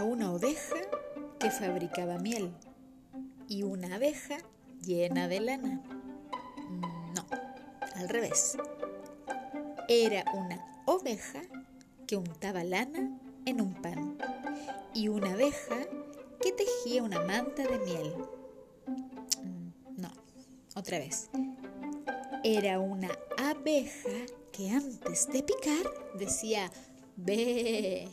Una oveja que fabricaba miel y una abeja llena de lana. Mm, no, al revés. Era una oveja que untaba lana en un pan y una abeja que tejía una manta de miel. Mm, no, otra vez. Era una abeja que antes de picar decía ve.